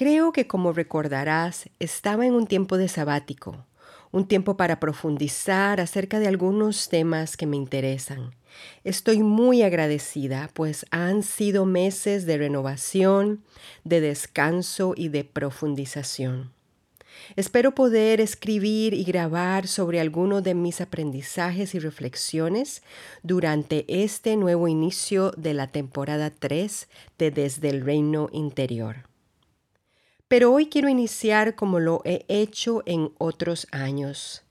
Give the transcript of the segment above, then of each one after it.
Creo que como recordarás, estaba en un tiempo de sabático, un tiempo para profundizar acerca de algunos temas que me interesan. Estoy muy agradecida, pues han sido meses de renovación, de descanso y de profundización. Espero poder escribir y grabar sobre algunos de mis aprendizajes y reflexiones durante este nuevo inicio de la temporada 3 de Desde el Reino Interior. Pero hoy quiero iniciar como lo he hecho en otros años,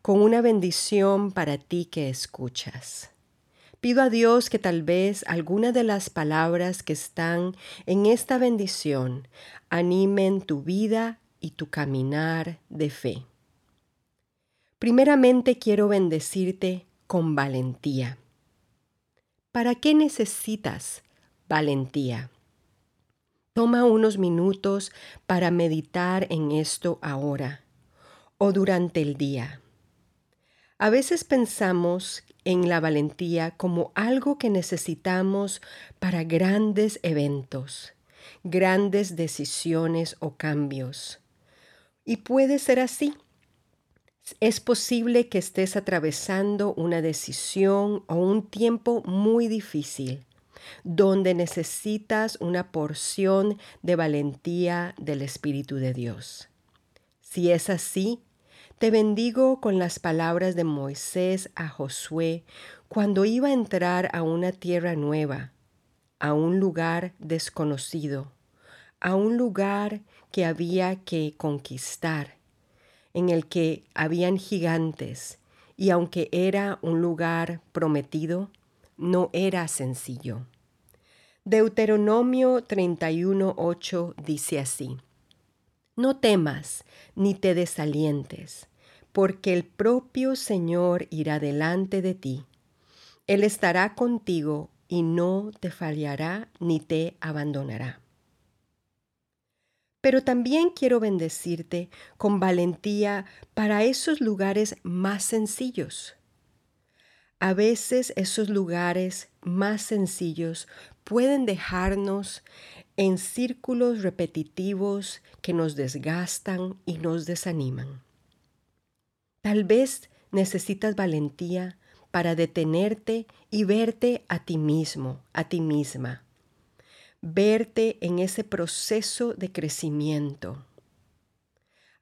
con una bendición para ti que escuchas. Pido a Dios que tal vez algunas de las palabras que están en esta bendición animen tu vida y tu caminar de fe. Primeramente quiero bendecirte con valentía. ¿Para qué necesitas valentía? Toma unos minutos para meditar en esto ahora o durante el día. A veces pensamos en la valentía como algo que necesitamos para grandes eventos, grandes decisiones o cambios. Y puede ser así. Es posible que estés atravesando una decisión o un tiempo muy difícil donde necesitas una porción de valentía del Espíritu de Dios. Si es así, te bendigo con las palabras de Moisés a Josué cuando iba a entrar a una tierra nueva, a un lugar desconocido, a un lugar que había que conquistar, en el que habían gigantes, y aunque era un lugar prometido, no era sencillo. Deuteronomio 31.8 dice así, No temas ni te desalientes, porque el propio Señor irá delante de ti. Él estará contigo y no te fallará ni te abandonará. Pero también quiero bendecirte con valentía para esos lugares más sencillos. A veces esos lugares más sencillos pueden dejarnos en círculos repetitivos que nos desgastan y nos desaniman. Tal vez necesitas valentía para detenerte y verte a ti mismo, a ti misma. Verte en ese proceso de crecimiento.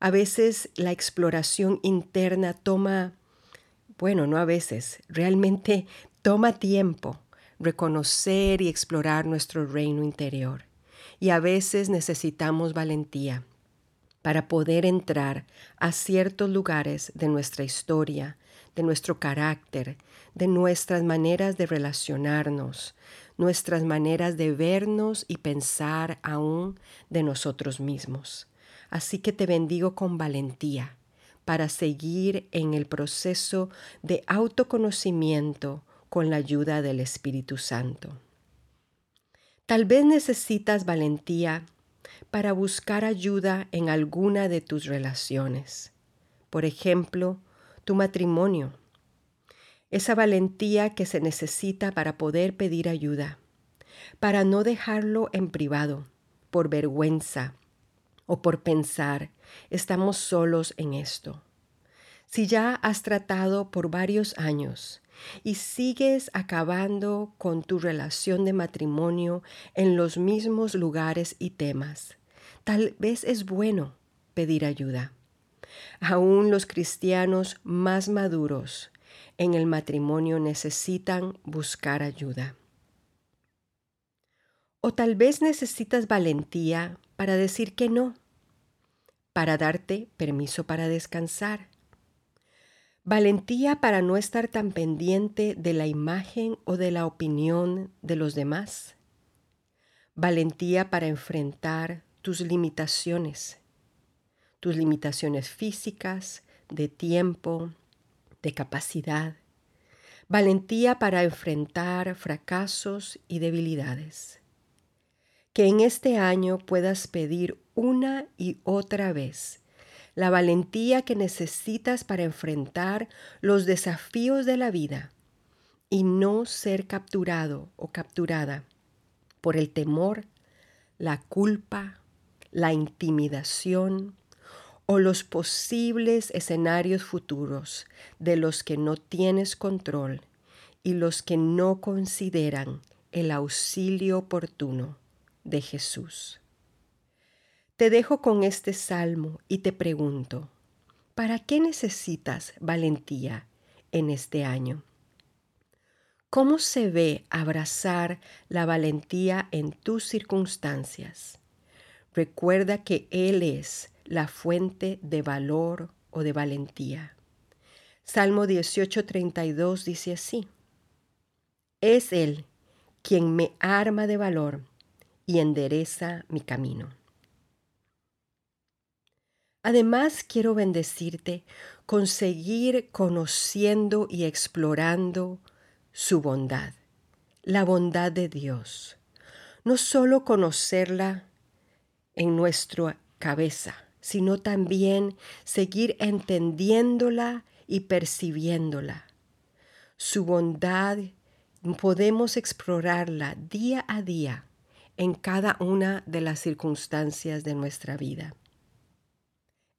A veces la exploración interna toma, bueno, no a veces, realmente toma tiempo reconocer y explorar nuestro reino interior. Y a veces necesitamos valentía para poder entrar a ciertos lugares de nuestra historia, de nuestro carácter, de nuestras maneras de relacionarnos, nuestras maneras de vernos y pensar aún de nosotros mismos. Así que te bendigo con valentía para seguir en el proceso de autoconocimiento, con la ayuda del Espíritu Santo. Tal vez necesitas valentía para buscar ayuda en alguna de tus relaciones. Por ejemplo, tu matrimonio. Esa valentía que se necesita para poder pedir ayuda, para no dejarlo en privado, por vergüenza o por pensar, estamos solos en esto. Si ya has tratado por varios años y sigues acabando con tu relación de matrimonio en los mismos lugares y temas, tal vez es bueno pedir ayuda. Aún los cristianos más maduros en el matrimonio necesitan buscar ayuda. O tal vez necesitas valentía para decir que no, para darte permiso para descansar Valentía para no estar tan pendiente de la imagen o de la opinión de los demás. Valentía para enfrentar tus limitaciones, tus limitaciones físicas, de tiempo, de capacidad. Valentía para enfrentar fracasos y debilidades. Que en este año puedas pedir una y otra vez la valentía que necesitas para enfrentar los desafíos de la vida y no ser capturado o capturada por el temor, la culpa, la intimidación o los posibles escenarios futuros de los que no tienes control y los que no consideran el auxilio oportuno de Jesús. Te dejo con este salmo y te pregunto, ¿para qué necesitas valentía en este año? ¿Cómo se ve abrazar la valentía en tus circunstancias? Recuerda que Él es la fuente de valor o de valentía. Salmo 18:32 dice así, Es Él quien me arma de valor y endereza mi camino. Además, quiero bendecirte con seguir conociendo y explorando su bondad, la bondad de Dios. No solo conocerla en nuestra cabeza, sino también seguir entendiéndola y percibiéndola. Su bondad podemos explorarla día a día en cada una de las circunstancias de nuestra vida.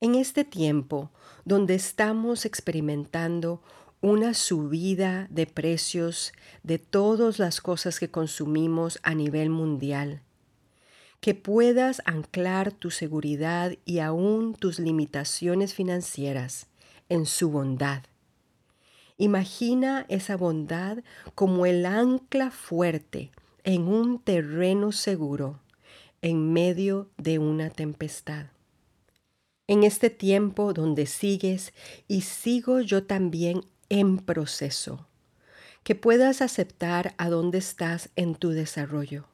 En este tiempo donde estamos experimentando una subida de precios de todas las cosas que consumimos a nivel mundial, que puedas anclar tu seguridad y aún tus limitaciones financieras en su bondad. Imagina esa bondad como el ancla fuerte en un terreno seguro en medio de una tempestad en este tiempo donde sigues y sigo yo también en proceso, que puedas aceptar a dónde estás en tu desarrollo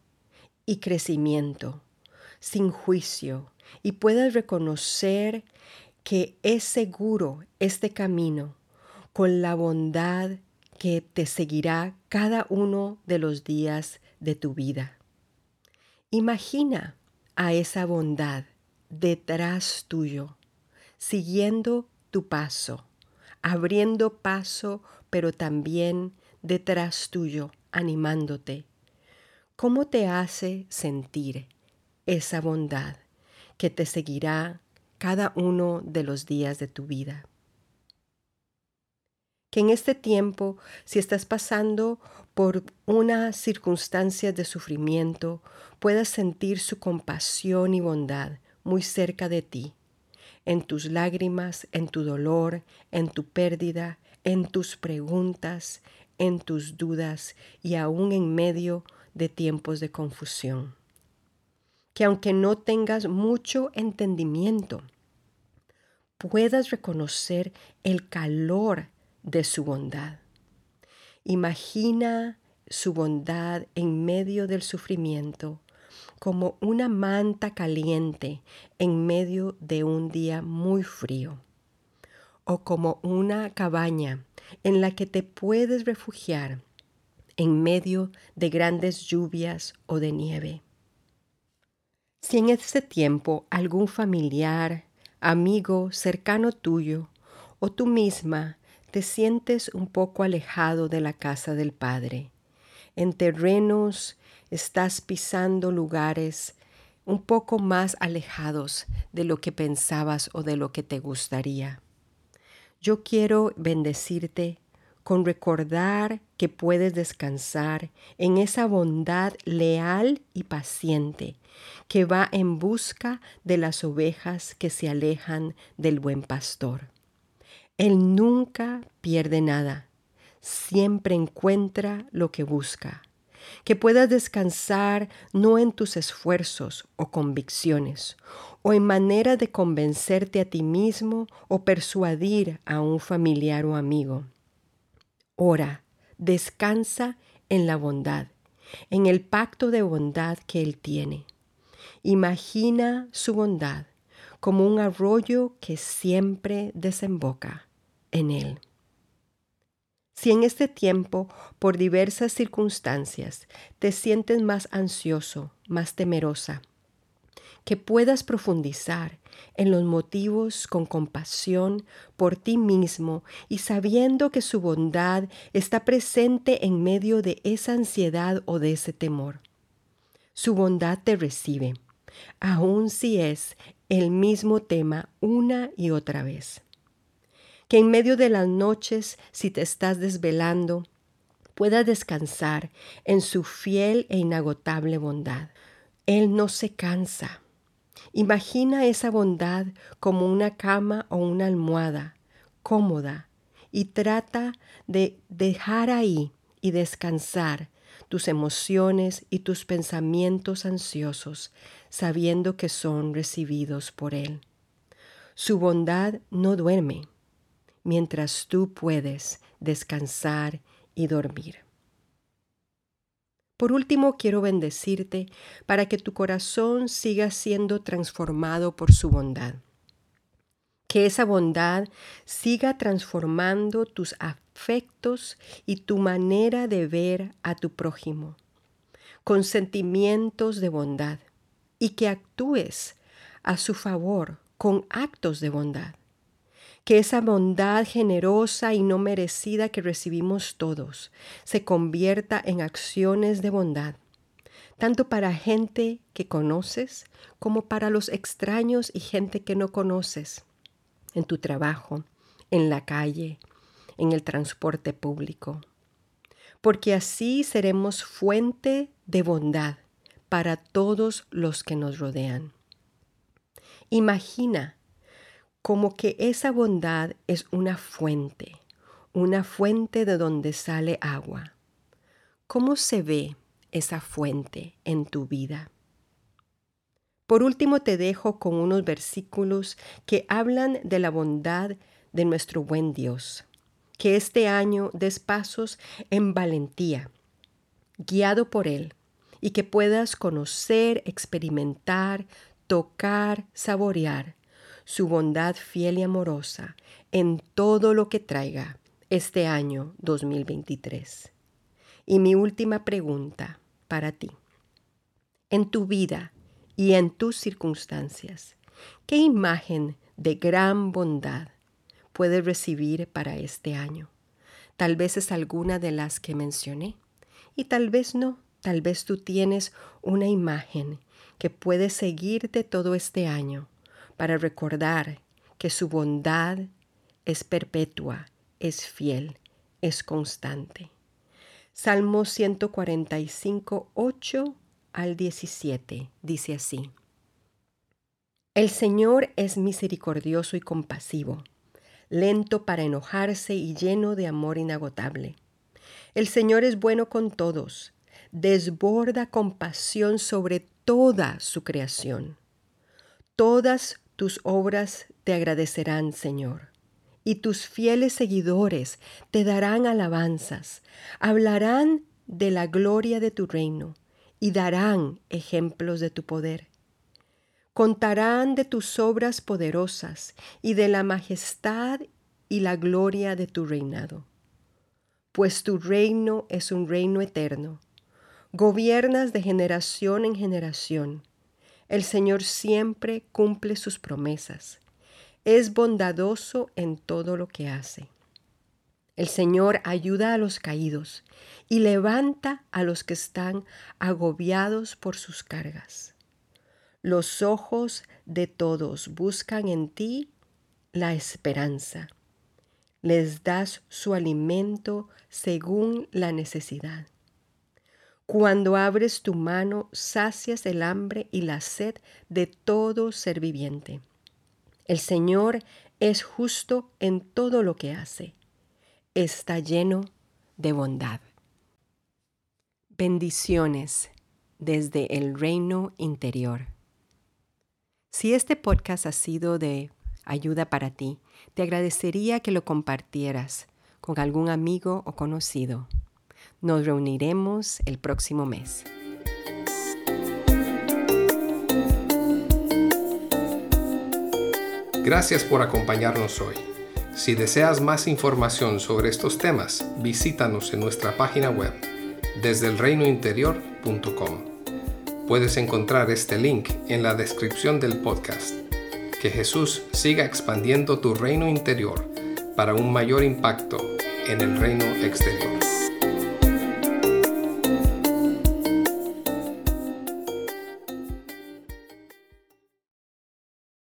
y crecimiento, sin juicio, y puedas reconocer que es seguro este camino con la bondad que te seguirá cada uno de los días de tu vida. Imagina a esa bondad detrás tuyo, siguiendo tu paso, abriendo paso, pero también detrás tuyo, animándote. ¿Cómo te hace sentir esa bondad que te seguirá cada uno de los días de tu vida? que en este tiempo, si estás pasando por una circunstancia de sufrimiento, puedas sentir su compasión y bondad, muy cerca de ti, en tus lágrimas, en tu dolor, en tu pérdida, en tus preguntas, en tus dudas y aún en medio de tiempos de confusión. Que aunque no tengas mucho entendimiento, puedas reconocer el calor de su bondad. Imagina su bondad en medio del sufrimiento como una manta caliente en medio de un día muy frío, o como una cabaña en la que te puedes refugiar en medio de grandes lluvias o de nieve. Si en este tiempo algún familiar, amigo, cercano tuyo o tú misma te sientes un poco alejado de la casa del Padre, en terrenos estás pisando lugares un poco más alejados de lo que pensabas o de lo que te gustaría. Yo quiero bendecirte con recordar que puedes descansar en esa bondad leal y paciente que va en busca de las ovejas que se alejan del buen pastor. Él nunca pierde nada, siempre encuentra lo que busca que puedas descansar no en tus esfuerzos o convicciones, o en manera de convencerte a ti mismo o persuadir a un familiar o amigo. Ora, descansa en la bondad, en el pacto de bondad que Él tiene. Imagina su bondad como un arroyo que siempre desemboca en Él. Si en este tiempo, por diversas circunstancias, te sientes más ansioso, más temerosa, que puedas profundizar en los motivos con compasión por ti mismo y sabiendo que su bondad está presente en medio de esa ansiedad o de ese temor. Su bondad te recibe, aun si es el mismo tema una y otra vez. Que en medio de las noches, si te estás desvelando, puedas descansar en su fiel e inagotable bondad. Él no se cansa, Imagina esa bondad como una cama o una almohada cómoda y trata de dejar ahí y descansar tus emociones y tus pensamientos ansiosos, sabiendo que son recibidos por Él. Su bondad no duerme, mientras tú puedes descansar y dormir. Por último, quiero bendecirte para que tu corazón siga siendo transformado por su bondad. Que esa bondad siga transformando tus afectos y tu manera de ver a tu prójimo, con sentimientos de bondad, y que actúes a su favor con actos de bondad que esa bondad generosa y no merecida que recibimos todos se convierta en acciones de bondad, tanto para gente que conoces como para los extraños y gente que no conoces, en tu trabajo, en la calle, en el transporte público. Porque así seremos fuente de bondad para todos los que nos rodean. Imagina como que esa bondad es una fuente, una fuente de donde sale agua. ¿Cómo se ve esa fuente en tu vida? Por último te dejo con unos versículos que hablan de la bondad de nuestro buen Dios. Que este año des pasos en valentía, guiado por Él, y que puedas conocer, experimentar, tocar, saborear su bondad fiel y amorosa en todo lo que traiga este año 2023. Y mi última pregunta para ti. En tu vida y en tus circunstancias, ¿qué imagen de gran bondad puedes recibir para este año? Tal vez es alguna de las que mencioné y tal vez no. Tal vez tú tienes una imagen que puede seguirte todo este año para recordar que su bondad es perpetua, es fiel, es constante. Salmo 145, 8 al 17 dice así. El Señor es misericordioso y compasivo, lento para enojarse y lleno de amor inagotable. El Señor es bueno con todos, desborda compasión sobre toda su creación. Todas tus obras te agradecerán, Señor, y tus fieles seguidores te darán alabanzas, hablarán de la gloria de tu reino y darán ejemplos de tu poder. Contarán de tus obras poderosas y de la majestad y la gloria de tu reinado. Pues tu reino es un reino eterno. Gobiernas de generación en generación el Señor siempre cumple sus promesas. Es bondadoso en todo lo que hace. El Señor ayuda a los caídos y levanta a los que están agobiados por sus cargas. Los ojos de todos buscan en ti la esperanza. Les das su alimento según la necesidad. Cuando abres tu mano, sacias el hambre y la sed de todo ser viviente. El Señor es justo en todo lo que hace. Está lleno de bondad. Bendiciones desde el reino interior. Si este podcast ha sido de ayuda para ti, te agradecería que lo compartieras con algún amigo o conocido. Nos reuniremos el próximo mes. Gracias por acompañarnos hoy. Si deseas más información sobre estos temas, visítanos en nuestra página web desde el reinointerior.com. Puedes encontrar este link en la descripción del podcast. Que Jesús siga expandiendo tu reino interior para un mayor impacto en el reino exterior.